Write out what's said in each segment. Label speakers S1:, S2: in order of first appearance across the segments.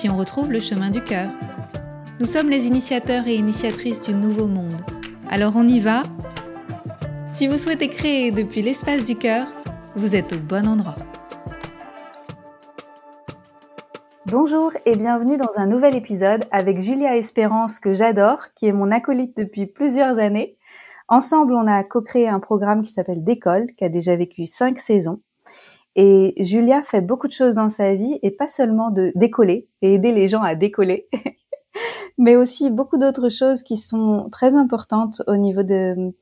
S1: si on retrouve le chemin du cœur. Nous sommes les initiateurs et initiatrices du nouveau monde. Alors on y va Si vous souhaitez créer depuis l'espace du cœur, vous êtes au bon endroit. Bonjour et bienvenue dans un nouvel épisode avec Julia Espérance que j'adore, qui est mon acolyte depuis plusieurs années. Ensemble, on a co-créé un programme qui s'appelle Décolle, qui a déjà vécu cinq saisons. Et Julia fait beaucoup de choses dans sa vie et pas seulement de décoller et aider les gens à décoller, mais aussi beaucoup d'autres choses qui sont très importantes au niveau de,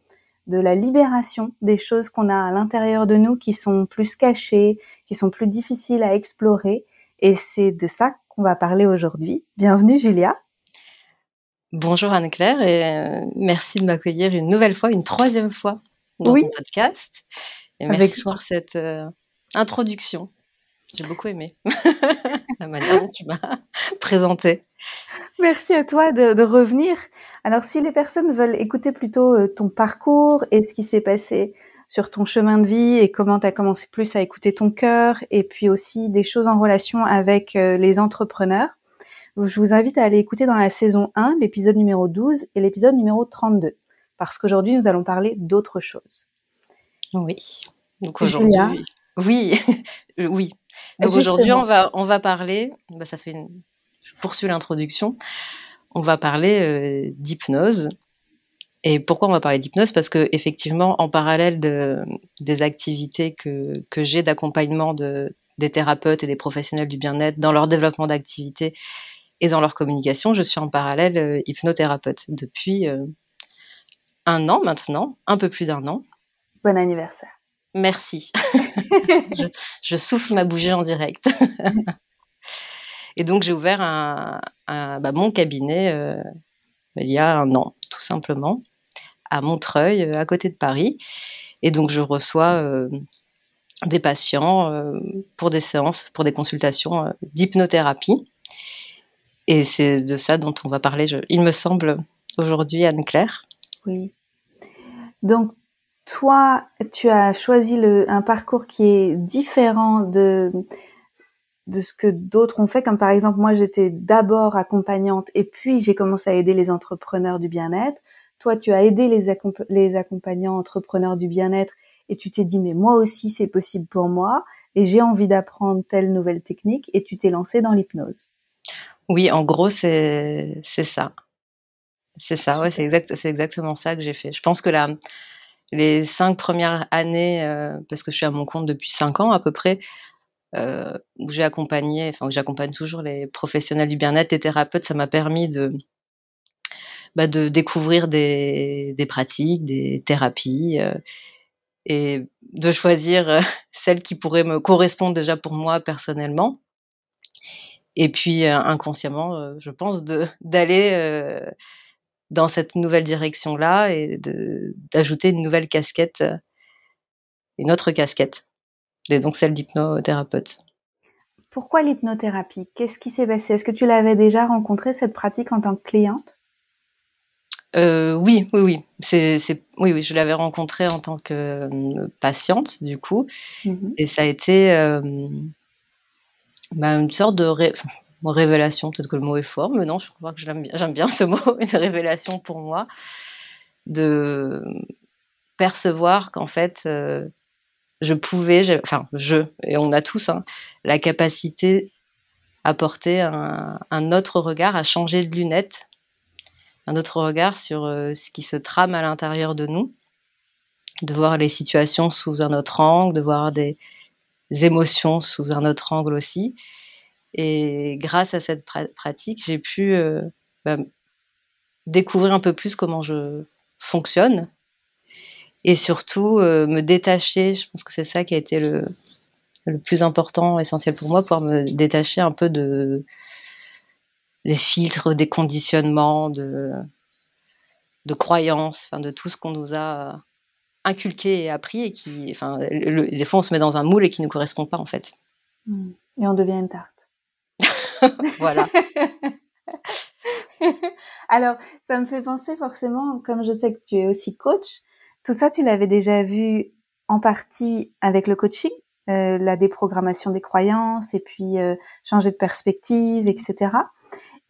S1: de la libération des choses qu'on a à l'intérieur de nous qui sont plus cachées, qui sont plus difficiles à explorer. Et c'est de ça qu'on va parler aujourd'hui. Bienvenue Julia.
S2: Bonjour Anne-Claire et euh, merci de m'accueillir une nouvelle fois, une troisième fois dans oui. podcast. Et merci Avec pour cette euh, introduction. J'ai beaucoup aimé la manière dont tu m'as présenté.
S1: Merci à toi de, revenir. Alors, si les personnes veulent écouter plutôt euh, ton parcours et ce qui s'est passé sur ton chemin de vie et comment tu as commencé plus à écouter ton cœur et puis aussi des choses en relation avec euh, les entrepreneurs, je vous invite à aller écouter dans la saison 1 l'épisode numéro 12 et l'épisode numéro 32 parce qu'aujourd'hui nous allons parler d'autre chose.
S2: Oui. Donc aujourd'hui, oui, euh, oui. Donc aujourd'hui, on va, on va parler, bah, ça fait une... je poursuis l'introduction, on va parler euh, d'hypnose. Et pourquoi on va parler d'hypnose? Parce que effectivement, en parallèle de, des activités que, que j'ai d'accompagnement de, des thérapeutes et des professionnels du bien-être dans leur développement d'activité et dans leur communication, je suis en parallèle euh, hypnothérapeute depuis un an maintenant, un peu plus d'un an.
S1: Bon anniversaire.
S2: Merci. je, souffle ma bougie en direct. et donc j'ai ouvert bah, mon cabinet euh, il y a un an, tout simplement, à Montreuil, euh, à côté de Paris. Et donc je reçois euh, des patients pour des séances, pour des consultations d'hypnothérapie. Et c'est de ça dont on va parler, il me semble, aujourd'hui, Anne-Claire.
S1: Oui. Donc, toi, tu as choisi le, un parcours qui est différent de de ce que d'autres ont fait, comme par exemple moi j'étais d'abord accompagnante et puis j'ai commencé à aider les entrepreneurs du bien-être. Toi, tu as aidé les, les accompagnants entrepreneurs du bien-être et tu t'es dit mais moi aussi c'est possible pour moi et j'ai envie d'apprendre telle nouvelle technique et tu t'es lancé dans l'hypnose.
S2: Oui, en gros c'est ça. C'est ça, ouais, c'est exact, exactement ça que j'ai fait. Je pense que la les cinq premières années, euh, parce que je suis à mon compte depuis cinq ans à peu près, euh, où j'ai accompagné, enfin où j'accompagne toujours les professionnels du bien-être, les thérapeutes, ça m'a permis de bah, découvrir des, pratiques, des thérapies euh, et de choisir celles qui pourraient me correspondre déjà pour moi personnellement. Et puis inconsciemment, je pense d'aller dans cette nouvelle direction-là et d'ajouter une nouvelle casquette, euh, une autre casquette, et donc celle d'hypnothérapeute.
S1: Pourquoi l'hypnothérapie? Qu'est-ce qui s'est passé? Est-ce que tu l'avais déjà rencontré cette pratique en tant que cliente?
S2: Euh, oui, oui, oui. C'est, oui, oui, je l'avais rencontrée en tant que euh, patiente, du coup. Mmh et ça a été bah, une sorte de révélation, peut-être que le mot est fort, mais non, je crois que j'aime bien, ce mot, une révélation pour moi, de percevoir qu'en fait, euh, je pouvais, enfin, je, et on a tous, hein, la capacité à porter un, autre regard, à changer de lunettes, un autre regard sur euh, ce qui se trame à l'intérieur de nous, de voir les situations sous un autre angle, de voir des émotions sous un autre angle aussi, et grâce à cette pratique, j'ai pu euh, bah, découvrir un peu plus comment je fonctionne et surtout euh, me détacher. Je pense que c'est ça qui a été le, plus important, essentiel pour moi, pouvoir me détacher un peu de, des filtres, des conditionnements, de, de croyances, enfin, de tout ce qu'on nous a inculqué et appris et qui, enfin, des fois on se met dans un moule et qui ne correspond pas en fait.
S3: Mmh. Et on devient tarte.
S2: voilà.
S3: Alors, ça me fait penser forcément, comme je sais que tu es aussi coach, tout ça, tu l'avais déjà vu en partie avec le coaching, euh, la déprogrammation des croyances et puis euh, changer de perspective, etc.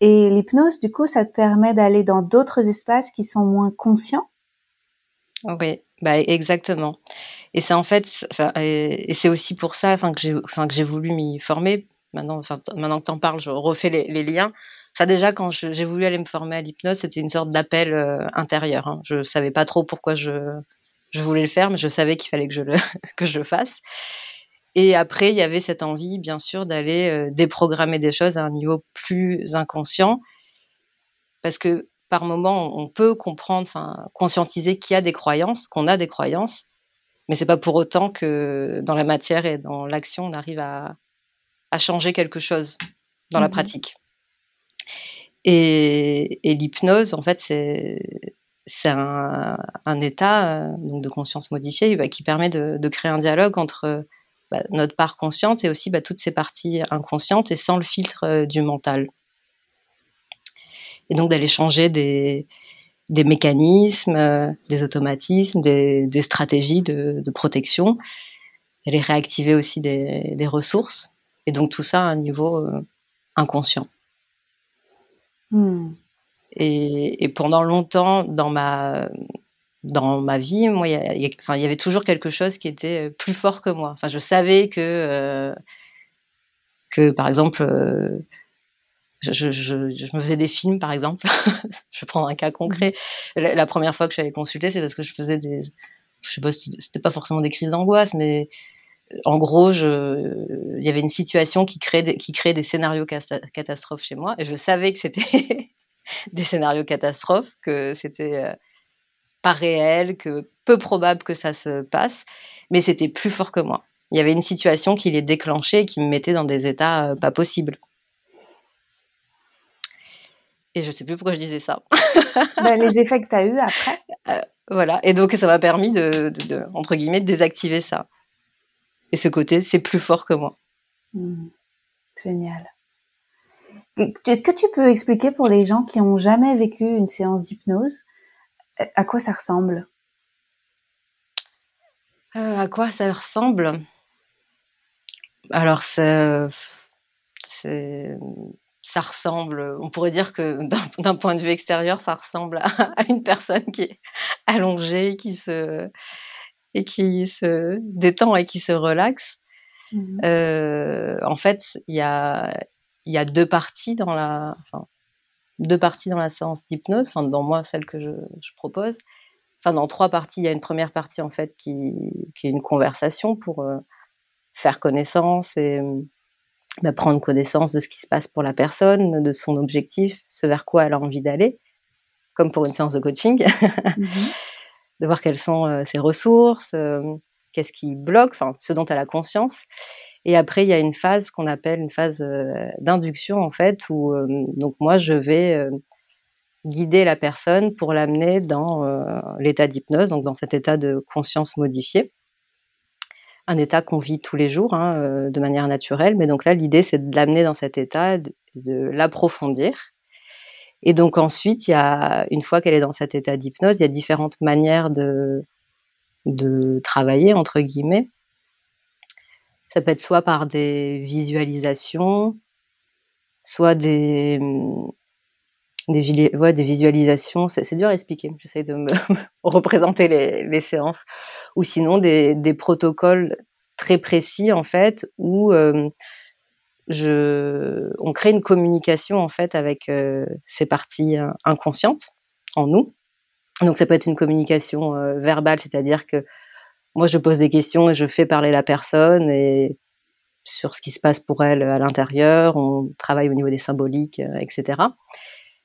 S3: Et l'hypnose, du coup, ça te permet d'aller dans d'autres espaces qui sont moins conscients?
S2: Oui, bah exactement. Et c'est en fait, et, c'est aussi pour ça, enfin que j'ai, enfin que j'ai voulu m'y former. Maintenant, enfin, maintenant que t'en parles, je refais les, liens. Enfin déjà, quand j'ai voulu aller me former à l'hypnose, c'était une sorte d'appel euh, intérieur. Hein. Je savais pas trop pourquoi je, je voulais le faire, mais je savais qu'il fallait que je le que je fasse. Et après, il y avait cette envie, bien sûr, d'aller euh, déprogrammer des choses à un niveau plus inconscient, parce que par moment, on peut comprendre, enfin, conscientiser qu'il y a des croyances, qu'on a des croyances, mais c'est pas pour autant que dans la matière et dans l'action, on arrive à, changer quelque chose dans la mmh pratique. Et, l'hypnose, en fait, c'est c'est un, état euh, donc de conscience modifiée bah, qui permet de, créer un dialogue entre bah, notre part consciente et aussi bah, toutes ces parties inconscientes et sans le filtre euh, du mental. Et donc d'aller changer des, des mécanismes, euh, des automatismes, des, des stratégies de, de, protection, d'aller réactiver aussi des, des, ressources, et donc tout ça à un niveau euh, inconscient. Hmm. Et, et, pendant longtemps dans ma dans ma vie, moi, il y, y, enfin, y, avait toujours quelque chose qui était euh, plus fort que moi. Enfin, je savais que que par exemple je, je, me faisais des films, par exemple. je vais prendre un cas concret. Mhm. La, première fois que je suis allée consulter, c'est parce que je faisais des. Je sais pas, c'était pas forcément des crises d'angoisse, mais en gros, je, il y avait une situation qui créait des, qui créait des scénarios catastrophes chez moi, et je savais que c'était des scénarios catastrophes, que c'était euh, pas réel, que peu probable que ça se passe, mais c'était plus fort que moi. Il y avait une situation qui les déclenchait et qui me mettait dans des états euh, pas possibles. Et je sais plus pourquoi je disais ça.
S3: Ben, les effets que tu as eu après.
S2: Euh, voilà. Et donc, ça m'a permis de, entre guillemets, de désactiver ça. Et ce côté, c'est plus fort que moi.
S3: Hmm. Génial. Est-ce que tu peux expliquer pour les gens qui n'ont jamais vécu une séance d'hypnose, à quoi ça ressemble?
S2: Euh, À quoi ça ressemble? Alors, ça ressemble, on pourrait dire que d'un point de vue extérieur, ça ressemble à, une personne qui est allongée, qui se, et qui se détend et qui se relaxe. Mmh euh, en fait, il y a, y a deux parties dans la, enfin, deux parties dans la séance d'hypnose, enfin, dans moi, celle que je, je, propose. Enfin, dans trois parties, il y a une première partie, en fait, qui, qui est une conversation pour euh, faire connaissance et bah, prendre connaissance de ce qui se passe pour la personne, de son objectif, ce vers quoi elle a envie d'aller, comme pour une séance de coaching, mhm. de voir quelles sont euh, ses ressources, euh, qu'est-ce qui bloque, enfin ce dont elle a conscience. Et après, il y a une phase qu'on appelle une phase euh, d'induction en fait, où donc moi je vais guider la personne pour l'amener dans l'état d'hypnose, donc dans cet état de conscience modifiée un état qu'on vit tous les jours hein, de manière naturelle. Mais donc là, l'idée, c'est de l'amener dans cet état, de, l'approfondir. Et donc ensuite, il y a, une fois qu'elle est dans cet état d'hypnose, il y a différentes manières de, de travailler, entre guillemets. Ça peut être soit par des visualisations, soit des, des, des visualisations. C'est dur à expliquer. J'essaie de me représenter les, les, séances. Ou sinon des, des, protocoles très précis, en fait, où euh, on crée une communication, en fait, avec euh, ces parties euh, inconscientes en nous. Donc, ça peut être une communication verbale, c'est-à-dire que moi, je pose des questions et je fais parler la personne et sur ce qui se passe pour elle à l'intérieur, on travaille au niveau des symboliques, etc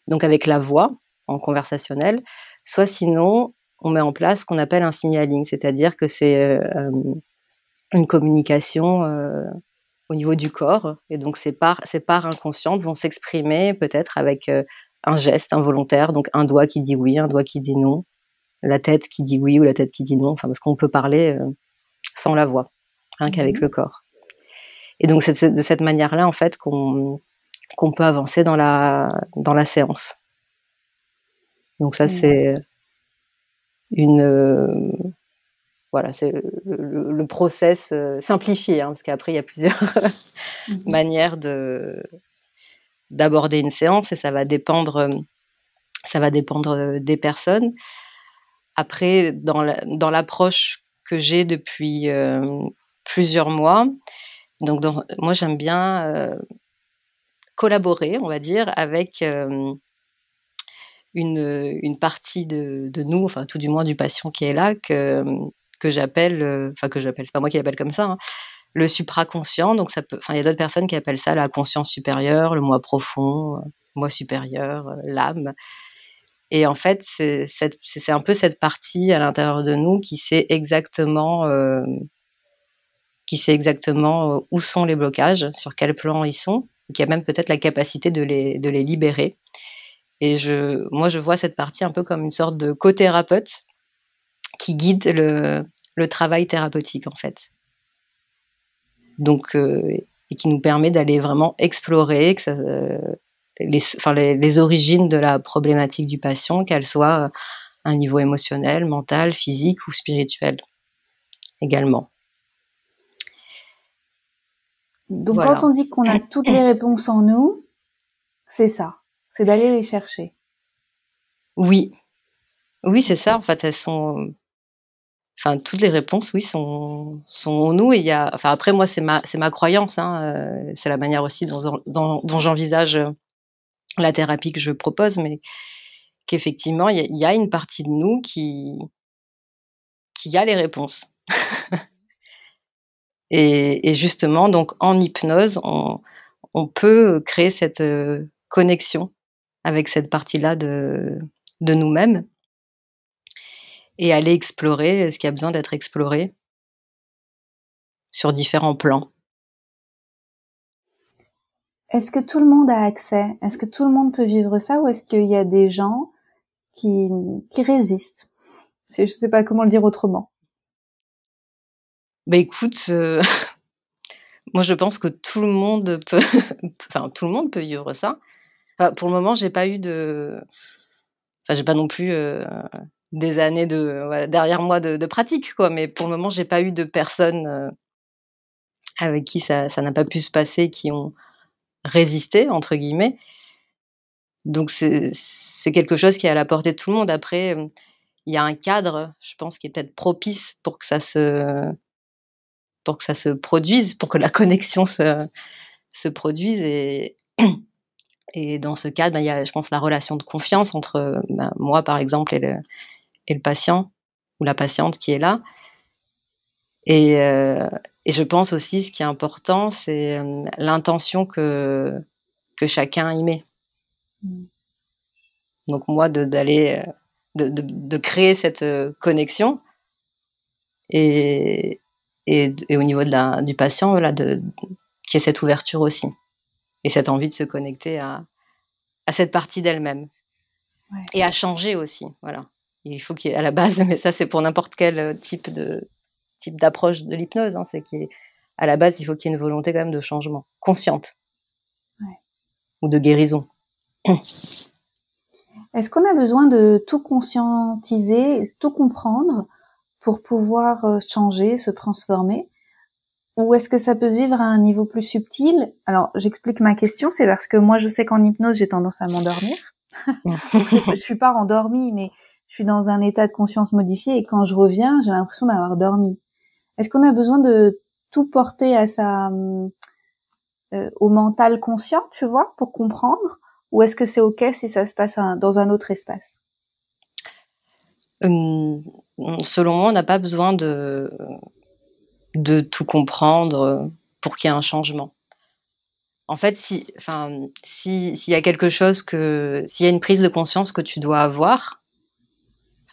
S2: donc avec la voix en conversationnel, soit sinon on met en place ce qu'on appelle un signaling, c'est-à-dire que c'est euh, une communication euh, au niveau du corps. Et donc, ces parts, ces parts inconscientes vont s'exprimer peut-être avec un geste involontaire, donc un doigt qui dit oui, un doigt qui dit non, la tête qui dit oui ou la tête qui dit non, enfin, parce qu'on peut parler sans la voix, rien qu'avec mmh le corps. Et donc, c'est de cette manière-là, en fait, qu'on peut avancer dans la, dans la séance. Donc, ça, c'est une. Voilà, c'est le, process euh, simplifié, hein, parce qu'après, il y a plusieurs mmh manières de d'aborder une séance et ça va dépendre ça va dépendre des personnes. Après dans l'approche que j'ai depuis euh, plusieurs mois donc, moi, j'aime bien euh, collaborer, on va dire, avec euh, une, une, partie de, de, nous, enfin, tout du moins du patient qui est là, que, que j'appelle, euh, enfin, que j'appelle, c'est pas moi qui l'appelle comme ça, hein, le supraconscient. Donc, ça peut, enfin, il y a d'autres personnes qui appellent ça la conscience supérieure, le moi profond, le moi supérieur, l'âme. Et en fait, c'est un peu cette partie à l'intérieur de nous qui sait exactement qui sait exactement euh, où sont les blocages, sur quel plan ils sont, et qui a même peut-être la capacité de les, de les libérer. Et je, moi, je vois cette partie un peu comme une sorte de co-thérapeute qui guide le, le, travail thérapeutique, en fait. Donc, euh, et qui nous permet d'aller vraiment explorer que ça, euh, les, enfin, les, les, origines de la problématique du patient, qu'elle soit à un niveau émotionnel, mental, physique ou spirituel également.
S1: Donc quand on dit qu'on a toutes les réponses en nous, c'est ça, c'est d'aller les chercher.
S2: Oui, oui, c'est ça. En fait, elles sont, enfin, toutes les réponses, oui, sont, sont en nous. Et il y a, enfin, après, moi, c'est ma, c'est ma croyance. Hein, euh, c'est la manière aussi dont, j'envisage la thérapie que je propose, mais qu'effectivement, il y, a une partie de nous qui, qui a les réponses. Et, justement, donc en hypnose, on, peut créer cette euh, connexion avec cette partie-là de, de nous-mêmes et aller explorer ce qui a besoin d'être exploré? Sur différents plans.
S1: Est-ce que tout le monde a accès? Est-ce que tout le monde peut vivre ça ou est-ce qu'il y a des gens qui, qui résistent? Je ne sais pas comment le dire autrement.
S2: Bah écoute, euh, moi je pense que tout le monde peut, enfin tout le monde peut vivre ça. pour le moment, j'ai pas eu de, enfin j'ai pas non plus euh, des années de derrière moi de, pratique quoi, mais pour le moment, j'ai pas eu de personnes euh, avec qui ça n'a pas pu se passer, qui ont résisté entre guillemets. Donc c'est quelque chose qui est à la portée de tout le monde. Après, il y a un cadre, je pense, qui est peut-être propice pour que ça se pour que ça se produise, pour que la connexion se, se produise. Et, dans ce cadre, ben, il y a, je pense, la relation de confiance entre ben, moi, par exemple, et le, et le patient ou la patiente qui est là. Et, euh, et, je pense aussi, ce qui est important, c'est euh, l'intention que, que chacun y met. Mmh. Donc moi, d'aller, de, de, de, créer cette euh, connexion et, et, au niveau de la, du patient, voilà, de, qui ait cette ouverture aussi et cette envie de se connecter à, à cette partie d'elle-même et à changer aussi. Voilà. Il faut qu'il y ait à la base, mais ça c'est pour n'importe quel type de type d'approche de l'hypnose, hein, c'est qu'à la base il faut qu'il y ait une volonté quand même de changement consciente ou de guérison.
S1: Est-ce qu'on a besoin de tout conscientiser, tout comprendre pour pouvoir euh, changer, se transformer? Ou est-ce que ça peut se vivre à un niveau plus subtil? Alors, j'explique ma question, c'est parce que moi, je sais qu'en hypnose, j'ai tendance à m'endormir. je suis pas endormie, mais je suis dans un état de conscience modifié et quand je reviens, j'ai l'impression d'avoir dormi. Est-ce qu'on a besoin de tout porter à sa euh, au mental conscient, tu vois, pour comprendre, ou est-ce que c'est ok si ça se passe dans un autre espace?
S2: Hum, selon moi, on n'a pas besoin de, de tout comprendre pour qu'il y ait un changement. En fait, si, enfin, s'il y a quelque chose que, s'il y a une prise de conscience que tu dois avoir,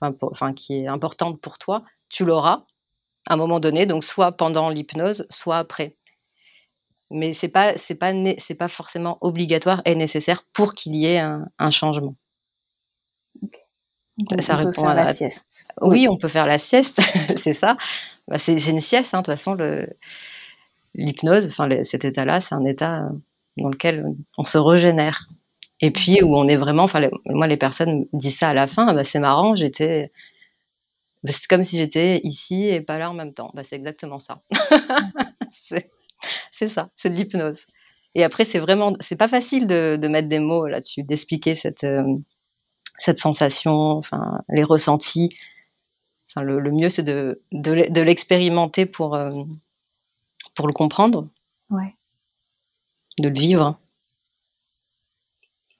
S2: enfin, enfin, qui est importante pour toi, tu l'auras à un moment donné, donc soit pendant l'hypnose, soit après. Mais c'est pas c'est pas c'est pas forcément obligatoire et nécessaire pour qu'il y ait un, changement.
S1: ça, on peut faire la sieste.
S2: Oui, on peut faire la sieste, c'est ça. Bah, c'est une sieste, hein, de toute façon. L'hypnose, enfin cet état-là, c'est un état dans lequel on se régénère. Et puis où on est vraiment, enfin moi les personnes disent ça à la fin, bah, c'est marrant, j'étais, bah, c'est comme si j'étais ici et pas là en même temps. Bah, c'est exactement ça. c'est ça, c'est de l'hypnose. Et après c'est vraiment, c'est pas facile de, mettre des mots là-dessus, d'expliquer cette euh, cette sensation, enfin les ressentis. Enfin, le, mieux c'est de, de, l'expérimenter pour euh, pour le comprendre.
S1: Ouais.
S2: De le vivre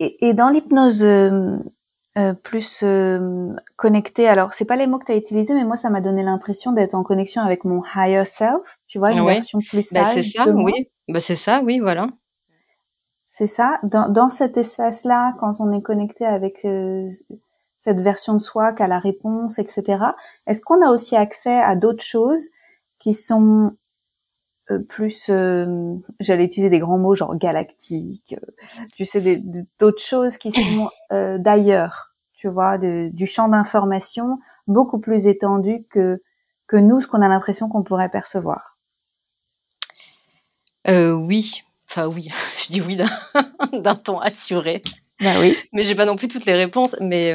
S1: et, dans l'hypnose euh, euh, plus euh, connectée, alors c'est pas les mots que tu as utilisés, mais moi ça m'a donné l'impression d'être en connexion avec mon higher self, tu vois, une version plus bah, sage.
S2: c'est ça, oui. Bah, c'est ça, oui, voilà.
S1: C'est ça. Dans, dans cet espace-là, quand on est connecté avec euh, cette version de soi qui a la réponse, etc. Est-ce qu'on a aussi accès à d'autres choses qui sont plus, euh, j'allais utiliser des grands mots genre galactique, euh, tu sais, d'autres choses qui sont d'ailleurs, tu vois, du champ d'information beaucoup plus étendu que que nous, ce qu'on a l'impression qu'on pourrait percevoir.
S2: oui, enfin oui, je dis oui d'un ton assuré.
S1: Bah oui.
S2: Mais j'ai pas non plus toutes les réponses, mais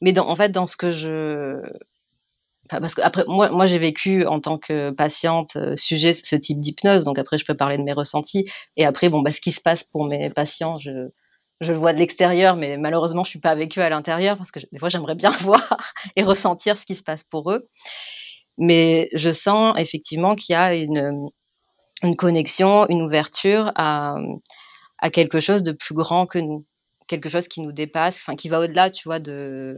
S2: mais dans, en fait dans ce que je parce que après moi, moi j'ai vécu en tant que patiente euh, sujet ce type d'hypnose, donc après je peux parler de mes ressentis. Et après bon bah ce qui se passe pour mes patients, je je le vois de l'extérieur, mais malheureusement je suis pas avec eux à l'intérieur parce que des fois j'aimerais bien voir et ressentir ce qui se passe pour eux. Mais je sens effectivement qu'il y a une une connexion, une ouverture à à quelque chose de plus grand que nous, quelque chose qui nous dépasse, enfin qui va au-delà, tu vois, de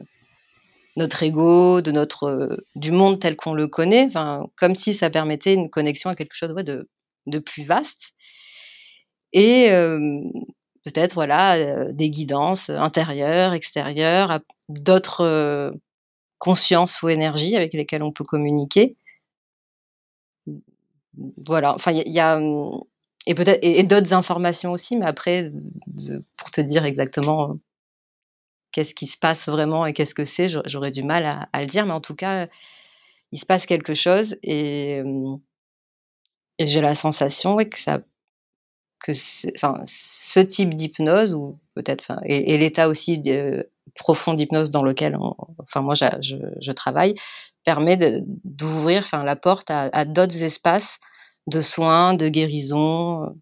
S2: notre ego, de notre euh, du monde tel qu'on le connaît, comme si ça permettait une connexion à quelque chose de, de plus vaste. Et peut-être voilà euh, des guidances intérieures, extérieures, d'autres euh, consciences ou énergies avec lesquelles on peut communiquer. Voilà, enfin il y, a et peut-être et d'autres informations aussi, mais après pour te dire exactement qu'est-ce qui se passe vraiment et qu'est-ce que c'est, j'aurais du mal à, le dire, mais en tout cas, il se passe quelque chose et, j'ai la sensation que ça, que enfin, ce type d'hypnose ou peut-être, et, l'état aussi de, profond d'hypnose dans lequel, enfin moi je, travaille, permet d'ouvrir, enfin la porte à d'autres espaces de soins, de guérison,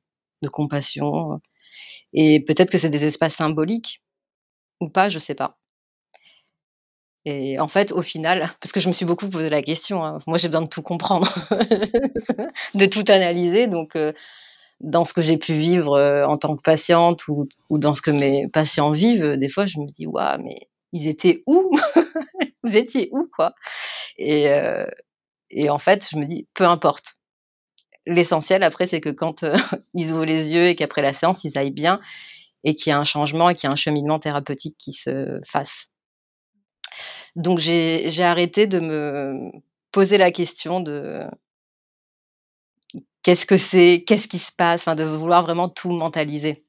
S2: de compassion. Et peut-être que c'est des espaces symboliques ou pas, je sais pas. Et en fait, au final, parce que je me suis beaucoup posé la question, hein, moi j'ai besoin de tout comprendre, de tout analyser. Donc, dans ce que j'ai pu vivre en tant que patiente ou, dans ce que mes patients vivent, des fois je me dis, waouh, mais ils étaient où? Vous étiez où, quoi? Et, et en fait, je me dis, peu importe. L'essentiel après, c'est que quand ils ouvrent les yeux et qu'après la séance, ils aillent bien et qu'il y a un changement et qu'il y a un cheminement thérapeutique qui se fasse. Donc j'ai arrêté de me poser la question de qu'est-ce que c'est, qu'est-ce qui se passe, de vouloir vraiment tout mentaliser.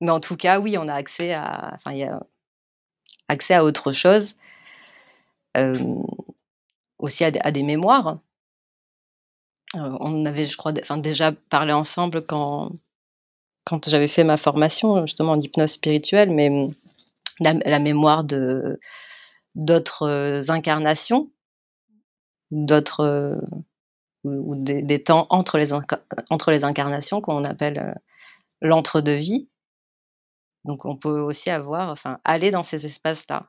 S2: Mais en tout cas, oui, on a accès à, enfin, il y a accès à autre chose, aussi à des mémoires. Euh, on avait, je crois, déjà parlé ensemble quand, quand j'avais fait ma formation justement en hypnose spirituelle, mais mmh, la, mémoire de d'autres euh, incarnations, d'autres euh, ou, des, temps entre les, entre les incarnations qu'on appelle l'entre-deux-vie. Donc on peut aussi avoir, enfin, aller dans ces espaces-là.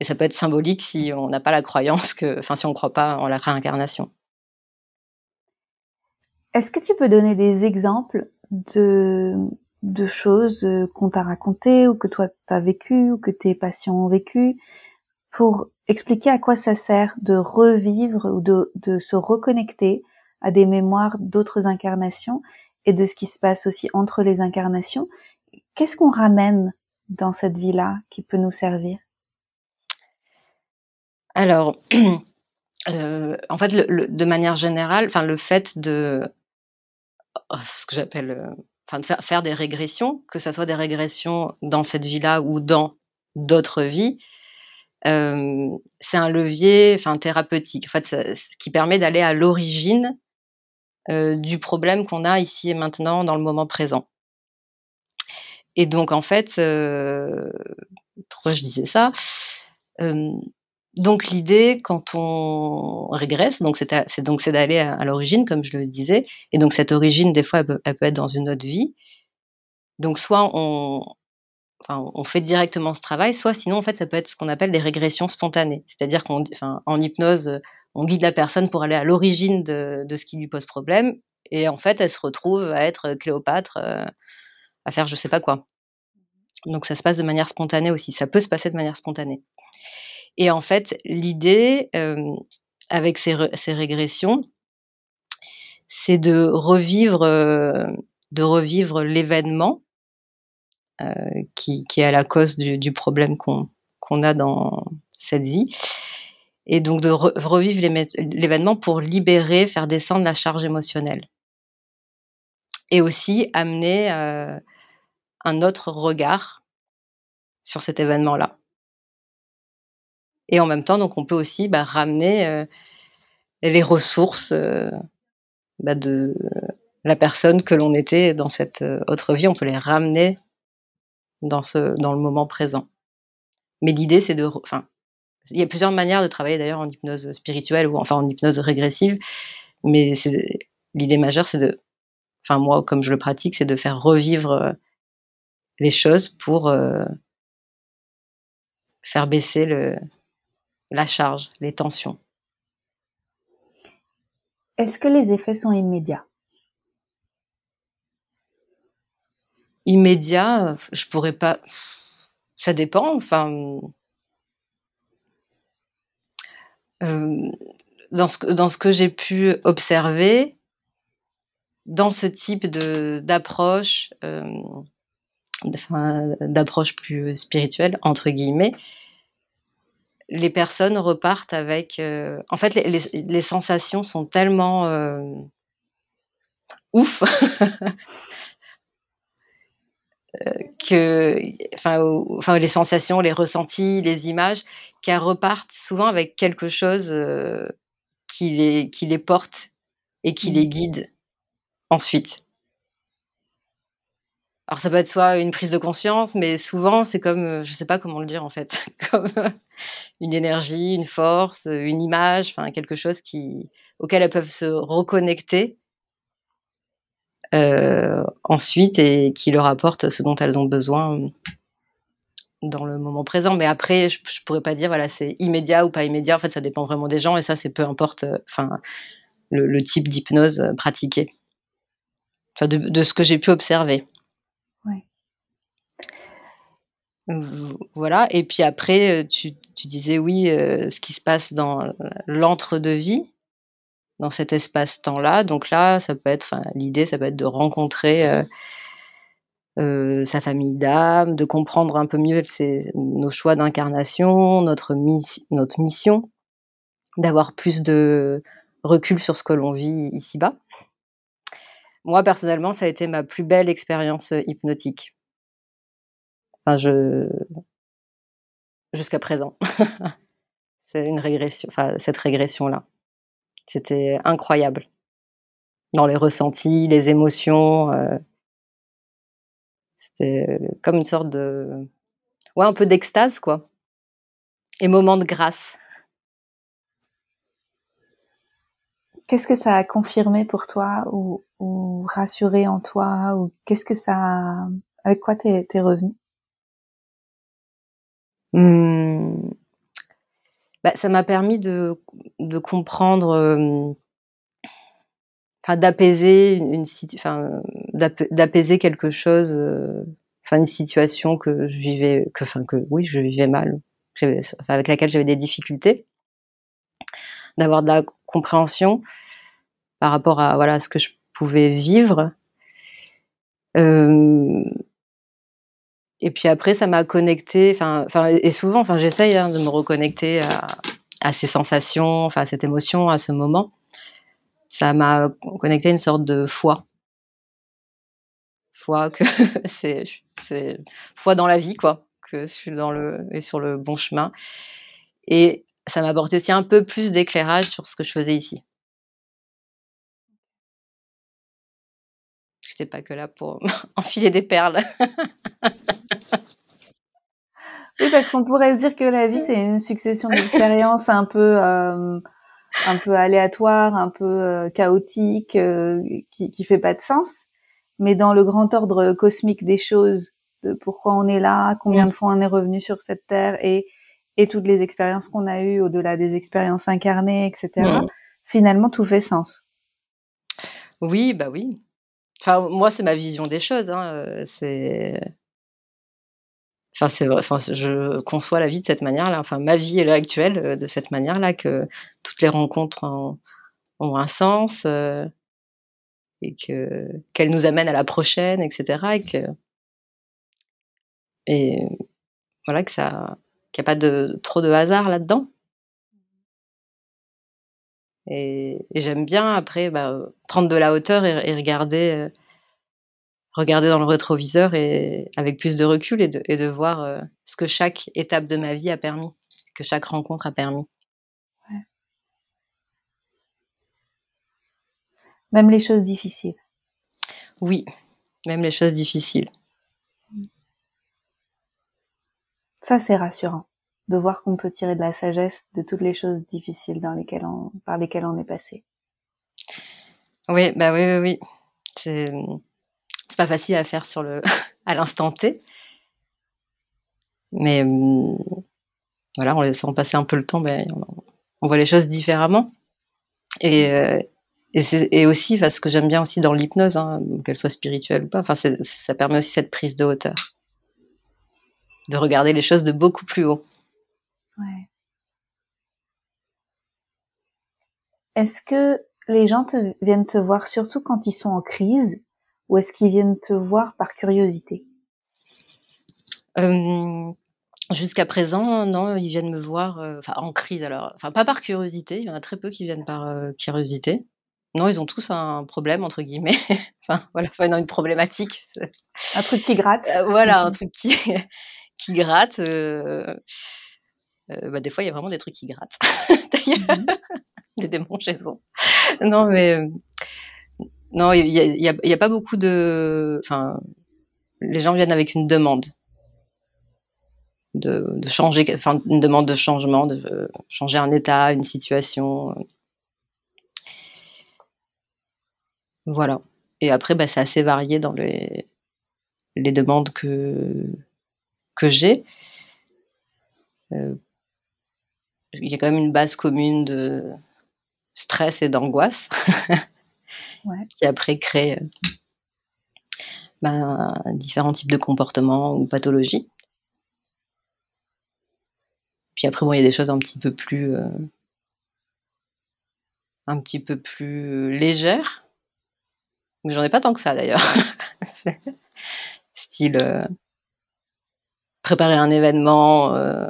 S2: Et ça peut être symbolique si on n'a pas la croyance que, enfin, si on ne croit pas en la réincarnation.
S1: Est-ce que tu peux donner des exemples de, de choses euh, qu'on t'a racontées ou que toi tu as vécu ou que tes patients ont vécu pour expliquer à quoi ça sert de revivre ou de, de se reconnecter à des mémoires d'autres incarnations et de ce qui se passe aussi entre les incarnations? Qu'est-ce qu'on ramène dans cette vie-là qui peut nous servir?
S2: Alors, en fait, de manière générale, le fait de oh, ce que j'appelle, enfin, de faire, des régressions, que ce soit des régressions dans cette vie-là ou dans d'autres vies, c'est un levier, thérapeutique, en qui permet d'aller à l'origine du problème qu'on a ici et maintenant dans le moment présent. Et donc, en fait, pourquoi je disais ça? Donc l'idée, quand on régresse, c'est donc c'est d'aller à, l'origine, comme je le disais, et donc cette origine, des fois, elle peut, être dans une autre vie. Donc soit on, enfin, fait directement ce travail, soit sinon, en fait, ça peut être ce qu'on appelle des régressions spontanées, c'est-à-dire qu'en en hypnose, on guide la personne pour aller à l'origine de, de, ce qui lui pose problème, et en fait, elle se retrouve à être Cléopâtre, euh, à faire je sais pas quoi. Donc ça se passe de manière spontanée aussi, ça peut se passer de manière spontanée. Et en fait, l'idée avec ces, régressions, c'est de revivre, revivre l'événement qui, est à la cause du, problème qu'on a dans cette vie. Et donc de revivre l'événement pour libérer, faire descendre la charge émotionnelle. Et aussi amener un autre regard sur cet événement-là. Et en même temps, donc, on peut aussi bah, ramener euh, les ressources euh, bah, de la personne que l'on était dans cette euh, autre vie. On peut les ramener dans, ce, dans le moment présent. Mais l'idée, c'est de. Enfin, il y a plusieurs manières de travailler d'ailleurs en hypnose spirituelle ou enfin en hypnose régressive. Mais l'idée majeure, c'est de. Enfin, moi, comme je le pratique, c'est de faire revivre les choses pour faire baisser le, la charge, les tensions.
S1: Est-ce que les effets sont immédiats?
S2: Immédiat, je pourrais pas. Ça dépend. Enfin, euh, dans ce, dans ce que j'ai pu observer, dans ce type de d'approche, euh, d'approche plus spirituelle entre guillemets, les personnes repartent avec. Euh, en fait, les, sensations sont tellement euh, ouf euh, que, enfin, les sensations, les ressentis, les images, qu'elles repartent souvent avec quelque chose qui les qui les porte et qui les mmh. guide ensuite. Alors ça peut être soit une prise de conscience, mais souvent c'est comme, je ne sais pas comment le dire en fait, comme une énergie, une force, une image, quelque chose auquel elles peuvent se reconnecter ensuite et qui leur apporte ce dont elles ont besoin dans le moment présent. Mais après, je, ne pourrais pas dire voilà c'est immédiat ou pas immédiat. En fait, ça dépend vraiment des gens et ça c'est peu importe, enfin le, type d'hypnose pratiqué. Enfin, de ce que j'ai pu observer. Voilà, et puis après, tu, disais oui, ce qui se passe dans l'entre-deux-vie, dans cet espace-temps-là. Donc là, ça peut être, l'idée, ça peut être de rencontrer sa famille d'âme, de comprendre un peu mieux nos choix d'incarnation, notre mission, d'avoir plus de recul sur ce que l'on vit ici-bas. Moi, personnellement, ça a été ma plus belle expérience hypnotique. Enfin, je jusqu'à présent. C'est une régression, enfin cette régression-là. C'était incroyable. Dans les ressentis, les émotions, euh, c'était comme une sorte de ouais, un peu d'extase quoi. Et moment de grâce.
S1: Qu'est-ce que ça a confirmé pour toi ou, rassuré en toi ou qu'est-ce que ça avec quoi t'es es revenu?
S2: Mmh. Bah, ça m'a permis de comprendre, enfin d'apaiser une quelque chose, enfin une situation que je vivais que oui, je vivais mal, avec laquelle j'avais des difficultés. D'avoir de la compréhension par rapport à ce que je pouvais vivre. Et puis après, ça m'a connecté, enfin, et souvent, enfin, j'essaye hein, de me reconnecter à, ces sensations, enfin à cette émotion, à ce moment, ça m'a connecté à une sorte de foi. Foi que c'est, foi dans la vie, quoi, que je suis dans le, et sur le bon chemin. Et ça m'a apporté aussi un peu plus d'éclairage sur ce que je faisais ici. Je n'étais pas que là pour enfiler des perles.
S1: oui, parce qu'on pourrait se dire que la vie, c'est une succession d'expériences un peu, euh, un peu aléatoires, un peu euh, chaotiques, euh, qui, qui fait pas de sens. Mais dans le grand ordre cosmique des choses, de pourquoi on est là, combien de fois on est revenu sur cette terre et et toutes les expériences qu'on a eues au-delà des expériences incarnées, etc. Finalement, tout fait sens.
S2: Oui, bah oui. Enfin, moi, c'est ma vision des choses. Hein. Euh, c'est, enfin, c'est Enfin, je conçois la vie de cette manière-là. Enfin, ma vie est là actuelle euh, de cette manière-là que toutes les rencontres ont, un sens euh, et que qu'elles nous amènent à la prochaine, etc. Et voilà que ça qu'il n'y a pas de, trop de hasard là-dedans. Et, j'aime bien après bah, prendre de la hauteur et, regarder, euh, regarder dans le rétroviseur et avec plus de recul et de, voir euh, ce que chaque étape de ma vie a permis, que chaque rencontre a permis.
S1: Même les choses difficiles.
S2: Oui, même les choses difficiles.
S1: Ça, c'est rassurant de voir qu'on peut tirer de la sagesse de toutes les choses difficiles dans lesquelles on, par lesquelles on est passé.
S2: Oui, bah oui, oui, oui. C'est, pas facile à faire sur le, à l'instant T. Mais hum, voilà, en laissant passer un peu le temps, on, voit les choses différemment. Et, euh, et, aussi, parce que j'aime bien aussi dans l'hypnose, hein, qu'elle soit spirituelle ou pas, enfin, ça permet aussi cette prise de hauteur de regarder les choses de beaucoup plus haut.
S1: Est-ce que les gens viennent te voir surtout quand ils sont en crise? Ou est-ce qu'ils viennent te voir par curiosité?
S2: Euh, Jusqu'à présent, non, ils viennent me voir euh, en crise alors. Enfin, pas par curiosité, il y en a très peu qui viennent par euh, curiosité. Non, ils ont tous un problème, entre guillemets. enfin, voilà, enfin, une problématique.
S1: Un truc qui gratte.
S2: voilà, un truc qui, qui gratte. Bah, des fois, il y a vraiment des trucs qui grattent. D'ailleurs, mmh des démons chez eux. Non, mais non, il n'y a, a, pas beaucoup de. Enfin, les gens viennent avec une demande. De, changer, enfin une demande de changement, de changer un état, une situation. Voilà. Et après, bah, c'est assez varié dans les, les demandes que, que j'ai, euh, il y a quand même une base commune de stress et d'angoisse qui après crée euh, ben, différents types de comportements ou pathologies. Puis après, bon, il y a des choses un petit peu plus, euh, un petit peu plus légères, j'en ai pas tant que ça d'ailleurs. Style, préparer un événement, euh,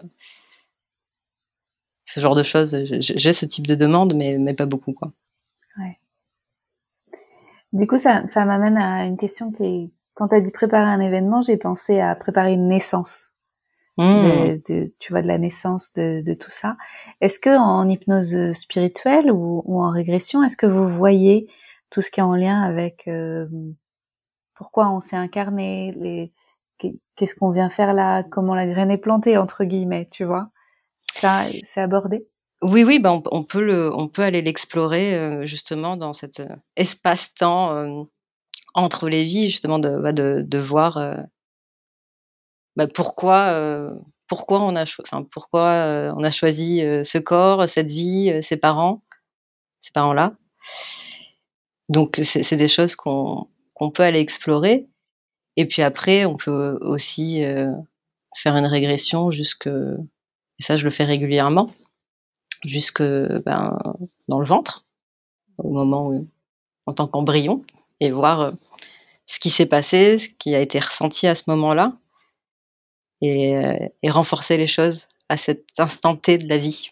S2: ce genre de choses. J'ai ce type de demande, mais, mais pas beaucoup. Quoi.
S1: Du coup, ça, ça m'amène à une question qui est, quand tu as dit préparer un événement, j'ai pensé à préparer une naissance. Mmh. De, tu vois, de la naissance de, de tout ça. Est-ce que en hypnose spirituelle ou, ou en régression, est-ce que vous voyez tout ce qui est en lien avec euh, pourquoi on s'est incarné, les, qu'est-ce qu'on vient faire là, comment la graine est plantée entre guillemets, tu vois? Ça, c'est abordé?
S2: Oui, oui, ben on, peut aller l'explorer euh, justement dans cet euh, espace-temps euh, entre les vies, justement de, bah, voir bah, pourquoi, pourquoi on a, choisi ce corps, cette vie, ces parents, ces parents-là. Donc c'est des choses qu'on peut aller explorer. Et puis après, on peut aussi faire une régression jusque, et ça je le fais régulièrement, jusque ben, dans le ventre, au moment où, en tant qu'embryon, et voir euh, ce qui s'est passé, ce qui a été ressenti à ce moment-là, et, euh, et renforcer les choses à cet instant T de la vie.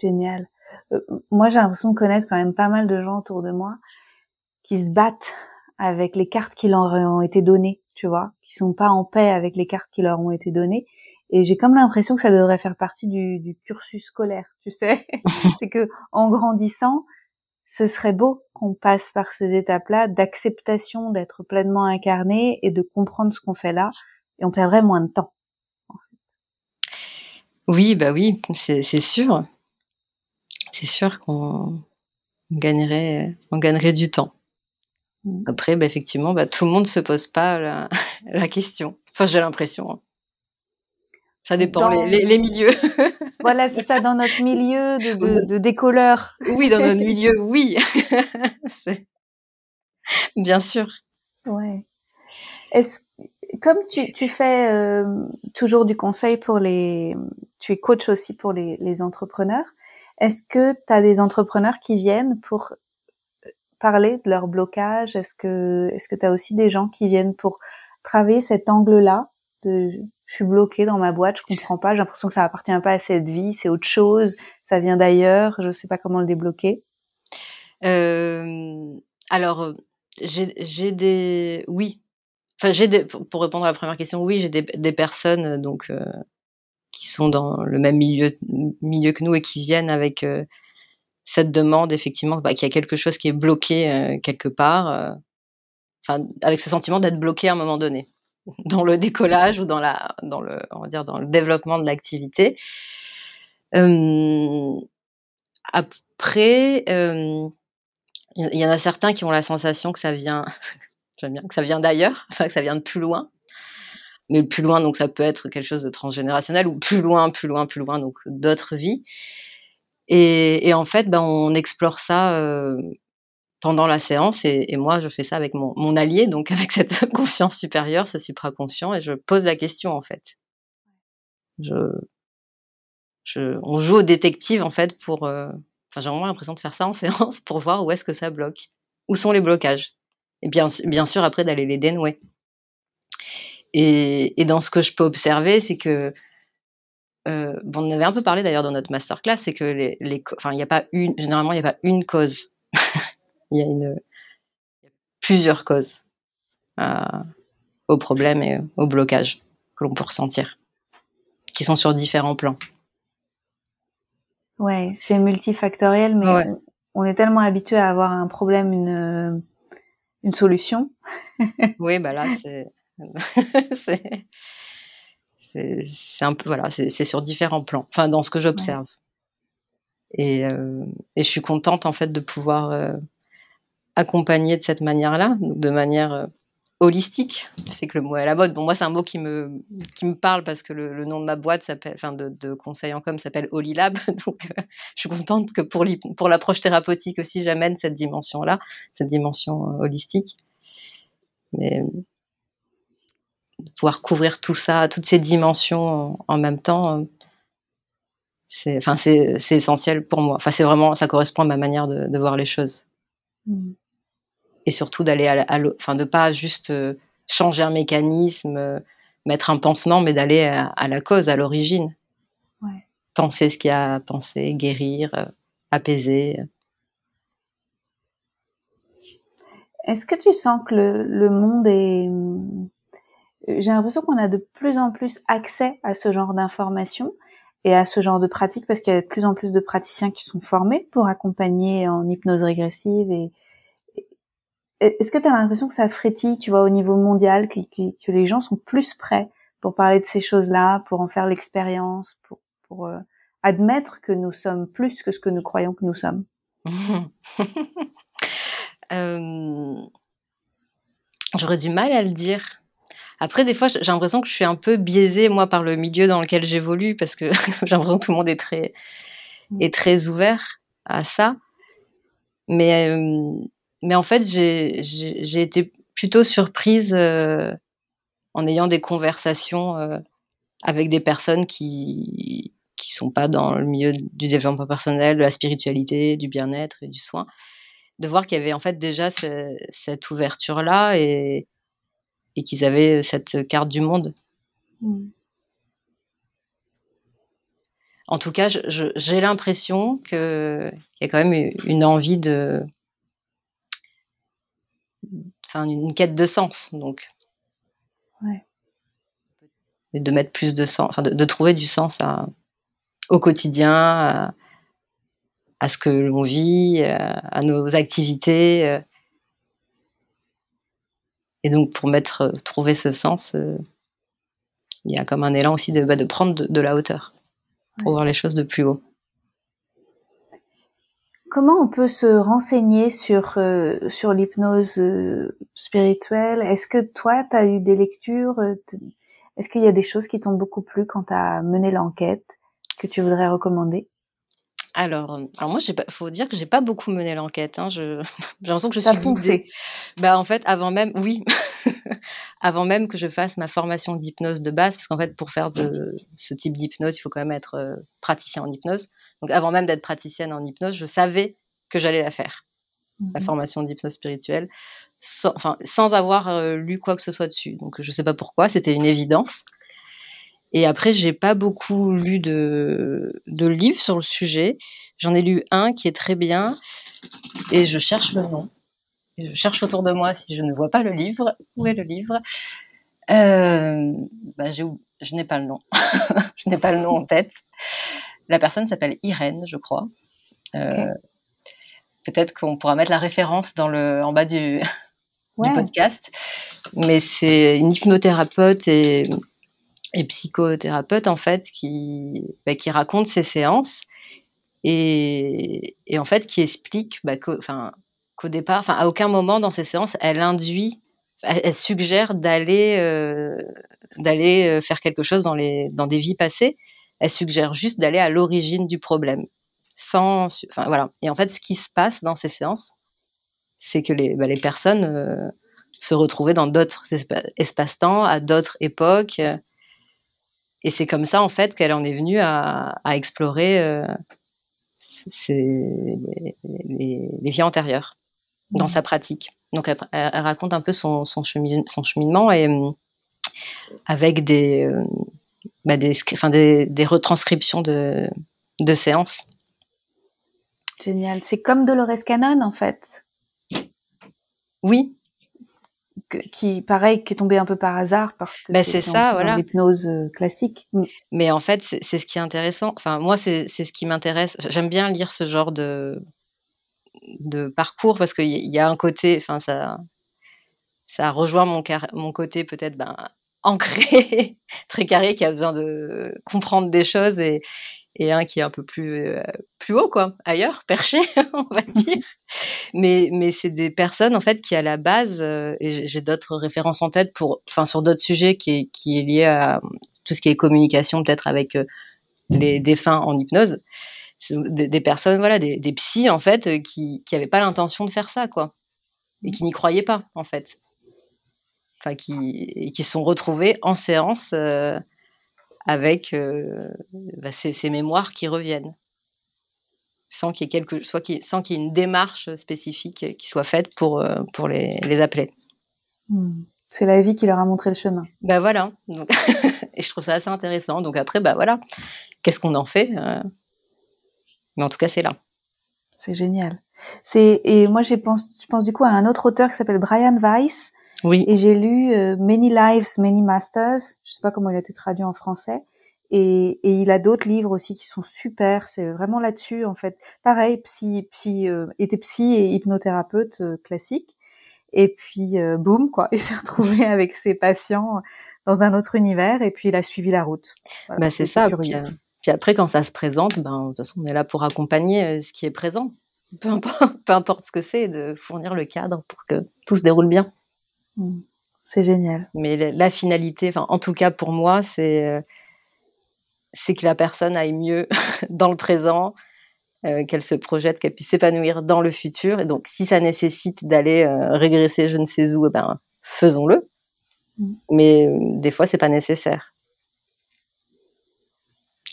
S1: Génial. Euh, moi, j'ai l'impression de connaître quand même pas mal de gens autour de moi qui se battent avec les cartes qui leur ont été données, tu vois, qui sont pas en paix avec les cartes qui leur ont été données. Et j'ai comme l'impression que ça devrait faire partie du, du cursus scolaire, tu sais. c'est que en grandissant, ce serait beau qu'on passe par ces étapes-là d'acceptation d'être pleinement incarné et de comprendre ce qu'on fait là, et on perdrait moins de temps.
S2: Oui, bah oui, c'est sûr. C'est sûr qu'on gagnerait, on gagnerait du temps. Mmh. Après, bah, effectivement, bah, tout le monde se pose pas la, la question. Enfin, j'ai l'impression. Hein. Ça dépend, les, les, milieux.
S1: voilà, c'est ça, dans notre milieu de, de, de décolleurs.
S2: Oui, dans notre milieu, oui. Bien sûr.
S1: Ouais. Est-ce, comme tu, tu fais euh, toujours du conseil pour les... Tu es coach aussi pour les, les entrepreneurs. Est-ce que tu as des entrepreneurs qui viennent pour parler de leur blocage? Est-ce que est-ce que tu as aussi des gens qui viennent pour travailler cet angle-là? Je suis bloquée dans ma boîte, je comprends pas, j'ai l'impression que ça appartient pas à cette vie, c'est autre chose, ça vient d'ailleurs, je sais pas comment le débloquer.
S2: Euh, alors j'ai des oui, enfin j'ai des pour répondre à la première question, oui j'ai des, personnes donc euh, qui sont dans le même milieu milieu que nous et qui viennent avec euh, cette demande effectivement bah, qu'il y a quelque chose qui est bloqué euh, quelque part, euh, enfin avec ce sentiment d'être bloqué à un moment donné dans le décollage ou dans le développement de l'activité. Euh, après, il y, en a certains qui ont la sensation que ça vient, que ça vient d'ailleurs, enfin que ça vient de plus loin. Mais plus loin, donc ça peut être quelque chose de transgénérationnel ou plus loin, plus loin, plus loin, donc d'autres vies. Et, en fait, ben, on explore ça pendant la séance et, moi, je fais ça avec mon, allié, donc avec cette conscience supérieure, ce supraconscient, et je pose la question en fait. On joue au détective en fait pour. Enfin, j'ai vraiment l'impression de faire ça en séance pour voir où est-ce que ça bloque, où sont les blocages, et bien, bien sûr après d'aller les dénouer. Et, dans ce que je peux observer, c'est que euh, bon, on avait un peu parlé d'ailleurs dans notre masterclass, c'est que les, il n'y a pas une, généralement, il n'y a pas une cause. Il y a une, plusieurs causes euh, au problème et au blocage que l'on peut ressentir, qui sont sur différents plans.
S1: Ouais, c'est multifactoriel, mais on est tellement habitué à avoir un problème, une, une solution.
S2: oui, bah là, c'est c'est un peu voilà, c'est sur différents plans. Enfin, dans ce que j'observe. Et, euh, et, je suis contente en fait de pouvoir euh, accompagner de cette manière-là, de manière euh, holistique. Sais que le mot est à la mode. Bon, moi, c'est un mot qui me, qui me parle parce que le, nom de ma boîte enfin, de, de, conseil en com s'appelle Holilab. Donc, je suis contente que pour, pour l'approche thérapeutique aussi, j'amène cette dimension-là, cette dimension holistique. Mais de pouvoir couvrir tout ça, toutes ces dimensions en, même temps, euh, c'est, c'est, essentiel pour moi. Enfin, c'est vraiment, ça correspond à ma manière de, voir les choses. Mm. Et surtout d'aller à, à enfin, de pas juste euh, changer un mécanisme, euh, mettre un pansement, mais d'aller à, la cause, à l'origine. Penser ce qu'il y a à penser, guérir, apaiser.
S1: Est-ce que tu sens que le monde est j'ai l'impression qu'on a de plus en plus accès à ce genre d'informations et à ce genre de pratiques parce qu'il y a de plus en plus de praticiens qui sont formés pour accompagner en hypnose régressive et est-ce que tu as l'impression que ça frétille, tu vois, au niveau mondial, que, que, les gens sont plus prêts pour parler de ces choses-là, pour en faire l'expérience, pour, pour euh, admettre que nous sommes plus que ce que nous croyons que nous sommes?
S2: Euh... J'aurais du mal à le dire. Après, des fois, j'ai l'impression que je suis un peu biaisée, moi, par le milieu dans lequel j'évolue, parce que j'ai l'impression que tout le monde est très, mm. est très ouvert à ça. Mais, euh, mais en fait, j'ai été plutôt surprise euh, en ayant des conversations euh, avec des personnes qui qui sont pas dans le milieu du développement personnel, de la spiritualité, du bien-être et du soin, de voir qu'il y avait en fait déjà cette ouverture là et, et qu'ils avaient cette carte du monde. Mm. en tout cas, j'ai l'impression qu'il y a quand même une envie de, enfin, une quête de sens, donc.
S1: Ouais.
S2: De mettre plus de sens, enfin, de, trouver du sens à, au quotidien, à, ce que l'on vit, à, nos activités. Euh. Et donc, pour mettre, trouver ce sens, euh, il y a comme un élan aussi de, bah, de prendre de la hauteur pour voir les choses de plus haut.
S1: Comment on peut se renseigner sur euh, sur l'hypnose euh, spirituelle? Est-ce que toi, tu as eu des lectures euh, Est-ce qu'il y a des choses qui t'ont beaucoup plu quand tu as mené l'enquête que tu voudrais recommander?
S2: Alors, alors moi, il faut dire que j'ai pas beaucoup mené l'enquête. Hein. j'ai l'impression que je suis foncée. Bah, en fait, avant même, oui, avant même que je fasse ma formation d'hypnose de base, parce qu'en fait, pour faire de ce type d'hypnose, il faut quand même être euh, praticien en hypnose. Donc, avant même d'être praticienne en hypnose, je savais que j'allais la faire, la mmh formation d'hypnose spirituelle, sans, enfin, sans avoir euh, lu quoi que ce soit dessus. Donc, je sais pas pourquoi, c'était une évidence. Et après, j'ai pas beaucoup lu de, de livres sur le sujet. J'en ai lu un qui est très bien, et je cherche le nom je cherche autour de moi si je ne vois pas le livre. Où est le livre? Euh, bah, Je n'ai pas le nom. je n'ai pas le nom en tête. La personne s'appelle Irène, je crois. Euh, peut-être qu'on pourra mettre la référence dans le, en bas du, podcast. Mais c'est une hypnothérapeute et, psychothérapeute, en fait, qui, bah, qui raconte ses séances et, en fait, qui explique bah, que, enfin, au départ, enfin, à aucun moment dans ces séances, elle induit, elle, suggère d'aller euh, d'aller euh, faire quelque chose dans, les, dans des vies passées. Elle suggère juste d'aller à l'origine du problème. Sans, enfin, voilà. Et en fait, ce qui se passe dans ces séances, c'est que les, bah, les personnes euh, se retrouvaient dans d'autres espaces-temps, à d'autres époques. Et c'est comme ça, en fait, qu'elle en est venue à, à explorer les, les, vies antérieures dans sa pratique. Donc elle, raconte un peu son, son, cheminement et euh, avec des, euh, bah, des, enfin, des, des, retranscriptions de, de séances.
S1: Génial. C'est comme Dolores Cannon en fait?
S2: Oui.
S1: Qui, pareil, qui est tombé un peu par hasard parce que
S2: bah, c'est ça, voilà.
S1: L'hypnose euh, classique. Mm.
S2: Mais en fait, c'est ce qui est intéressant. Enfin, moi, c'est ce qui m'intéresse. J'aime bien lire ce genre de, de parcours parce qu'il y, a un côté, enfin ça, ça rejoint mon, mon côté peut-être ben, ancré, très carré, qui a besoin de comprendre des choses et, et un qui est un peu plus, euh, plus haut, quoi, ailleurs, perché, on va dire. mais mais c'est des personnes, en fait, qui à la base, euh, et j'ai d'autres références en tête pour, enfin, sur d'autres sujets qui, qui est lié à tout ce qui est communication, peut-être avec euh, les défunts en hypnose. Des, personnes, voilà, des, des, psys en fait, euh, qui n'avaient pas l'intention de faire ça, quoi, et qui n'y croyaient pas en fait, enfin qui qui sont retrouvés en séance euh, avec euh, bah, ces, mémoires qui reviennent, sans qu'il y ait quelque, soit sans qu'il y ait une démarche spécifique qui soit faite pour pour les, les appeler.
S1: Hmm. C'est la vie qui leur a montré le chemin.
S2: Ben voilà. Donc et je trouve ça assez intéressant. Donc après, bah voilà, qu'est-ce qu'on en fait mais en tout cas, c'est là.
S1: C'est génial. C'est et moi, je pense, je pense du coup à un autre auteur qui s'appelle Brian Weiss.
S2: Oui.
S1: Et j'ai lu euh, Many Lives, Many Masters. Je sais pas comment il a été traduit en français. Et, et il a d'autres livres aussi qui sont super. C'est vraiment là-dessus en fait. Pareil, psy, psy, euh, était psy et hypnothérapeute euh, classique. Et puis boum quoi, il s'est retrouvé avec ses patients dans un autre univers. Et puis il a suivi la route.
S2: bah c'est ça. Puis après, quand ça se présente, ben, de toute façon, on est là pour accompagner euh, ce qui est présent. Peu importe, peu importe ce que c'est, de fournir le cadre pour que tout se déroule bien.
S1: Mmh. C'est génial.
S2: Mais la, finalité, en tout cas pour moi, c'est euh, c'est que la personne aille mieux dans le présent, euh, qu'elle se projette, qu'elle puisse s'épanouir dans le futur. Et donc, si ça nécessite d'aller régresser je ne sais où, eh ben, faisons-le. Mmh. Mais des fois, c'est pas nécessaire.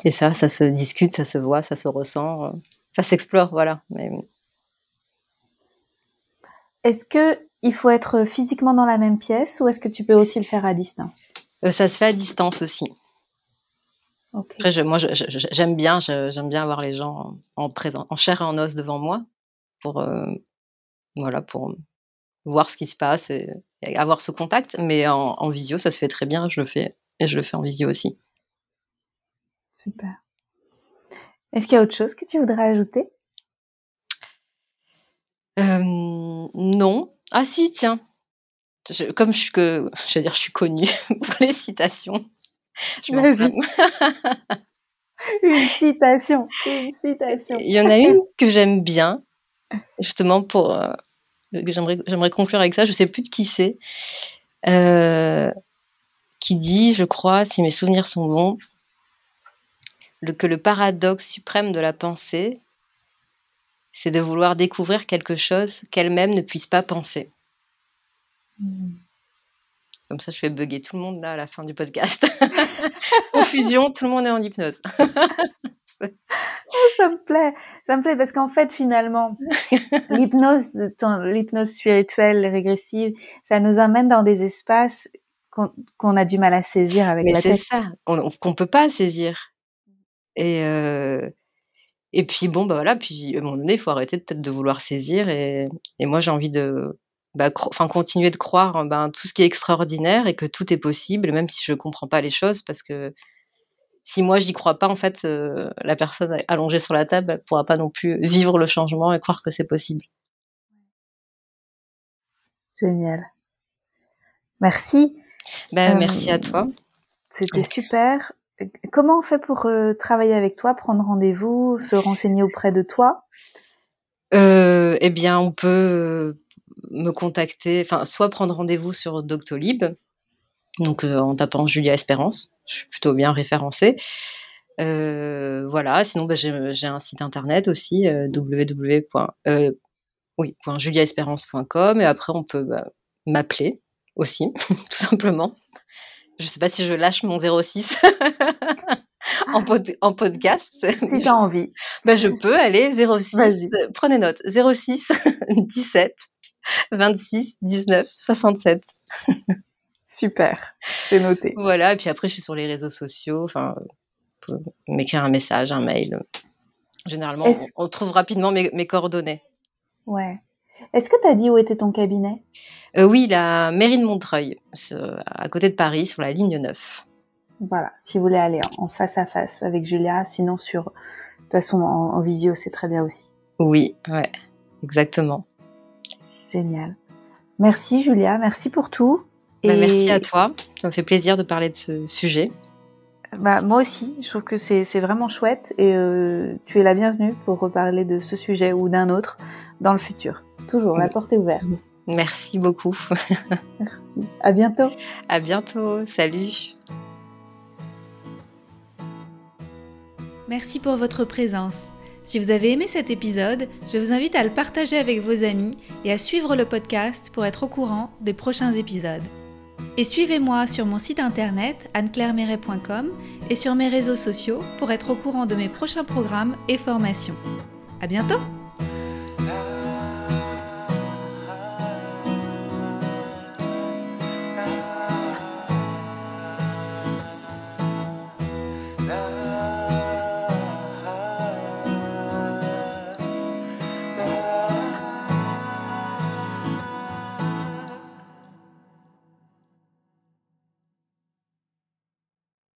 S2: Et ça, ça se discute, ça se voit, ça se ressent, euh, ça s'explore, voilà. Mais...
S1: Est-ce que il faut être physiquement dans la même pièce ou est-ce que tu peux aussi le faire à distance?
S2: Euh, Ça se fait à distance aussi. Après, moi, j'aime bien, j'aime bien avoir les gens en présent, en chair et en os devant moi, pour euh, voilà, pour voir ce qui se passe et, avoir ce contact. Mais en, visio, ça se fait très bien. Je le fais et je le fais en visio aussi.
S1: Super. Est-ce qu'il y a autre chose que tu voudrais ajouter?
S2: Euh, Non. Ah si, tiens. comme je suis que, je veux dire, je suis connue pour les citations.
S1: une citation, une citation.
S2: Il y en a une que j'aime bien, justement pour euh, j'aimerais j'aimerais conclure avec ça. Je sais plus de qui c'est, euh, qui dit, je crois, si mes souvenirs sont bons, le, que le paradoxe suprême de la pensée, c'est de vouloir découvrir quelque chose qu'elle-même ne puisse pas penser. Hmm. Comme ça, je fais bugger tout le monde là à la fin du podcast. Confusion, tout le monde est en hypnose.
S1: Oh, ça me plaît, ça me plaît parce qu'en fait, finalement, l'hypnose, l'hypnose spirituelle, régressive, ça nous amène dans des espaces qu'on a du mal à saisir avec la tête.
S2: C'est ça, qu'on peut pas saisir. Et euh, et puis bon, bah voilà, puis à un moment donné, il faut arrêter peut-être de vouloir saisir. Et, et moi, j'ai envie de bah, enfin, continuer de croire en ben, tout ce qui est extraordinaire et que tout est possible, même si je ne comprends pas les choses, parce que si moi j'y crois pas, en fait, euh, la personne allongée sur la table ne pourra pas non plus vivre le changement et croire que c'est possible.
S1: Génial. Merci.
S2: Ben, merci à euh, toi.
S1: C'était super. Comment on fait pour euh, travailler avec toi, prendre rendez-vous, se renseigner auprès de toi?
S2: Eh bien, on peut me contacter, enfin, soit prendre rendez-vous sur Doctolib, donc euh, en tapant Julia Espérance, je suis plutôt bien référencée. Euh, voilà, sinon bah, j'ai un site internet aussi, euh, www.juliaespérance.com, et après on peut bah, m'appeler aussi, tout simplement. Je ne sais pas si je lâche mon 06 en, en, podcast.
S1: Si tu as envie.
S2: Bah, je peux aller 06, prenez note, 06 17 26, 19, 67.
S1: Super, c'est noté.
S2: Voilà, et puis après, je suis sur les réseaux sociaux, enfin, m'écrire un message, un mail. Généralement, on, trouve rapidement mes, coordonnées.
S1: Ouais. Est-ce que tu as dit où était ton cabinet?
S2: Euh, Oui, la mairie de Montreuil, à côté de Paris, sur la ligne 9.
S1: Voilà, si vous voulez aller en face à face avec Julia, sinon sur, de toute façon en visio, c'est très bien aussi.
S2: Oui, ouais, exactement.
S1: Génial. Merci Julia, merci pour tout.
S2: Bah, merci à toi, ça me fait plaisir de parler de ce sujet.
S1: Bah, moi aussi, je trouve que c'est vraiment chouette et euh, tu es la bienvenue pour reparler de ce sujet ou d'un autre dans le futur. Toujours, la porte est ouverte.
S2: Merci beaucoup.
S1: merci. À bientôt.
S2: À bientôt. Salut.
S3: Merci pour votre présence. Si vous avez aimé cet épisode, je vous invite à le partager avec vos amis et à suivre le podcast pour être au courant des prochains épisodes. Et suivez-moi sur mon site internet anneclairemeret.com et sur mes réseaux sociaux pour être au courant de mes prochains programmes et formations. À bientôt!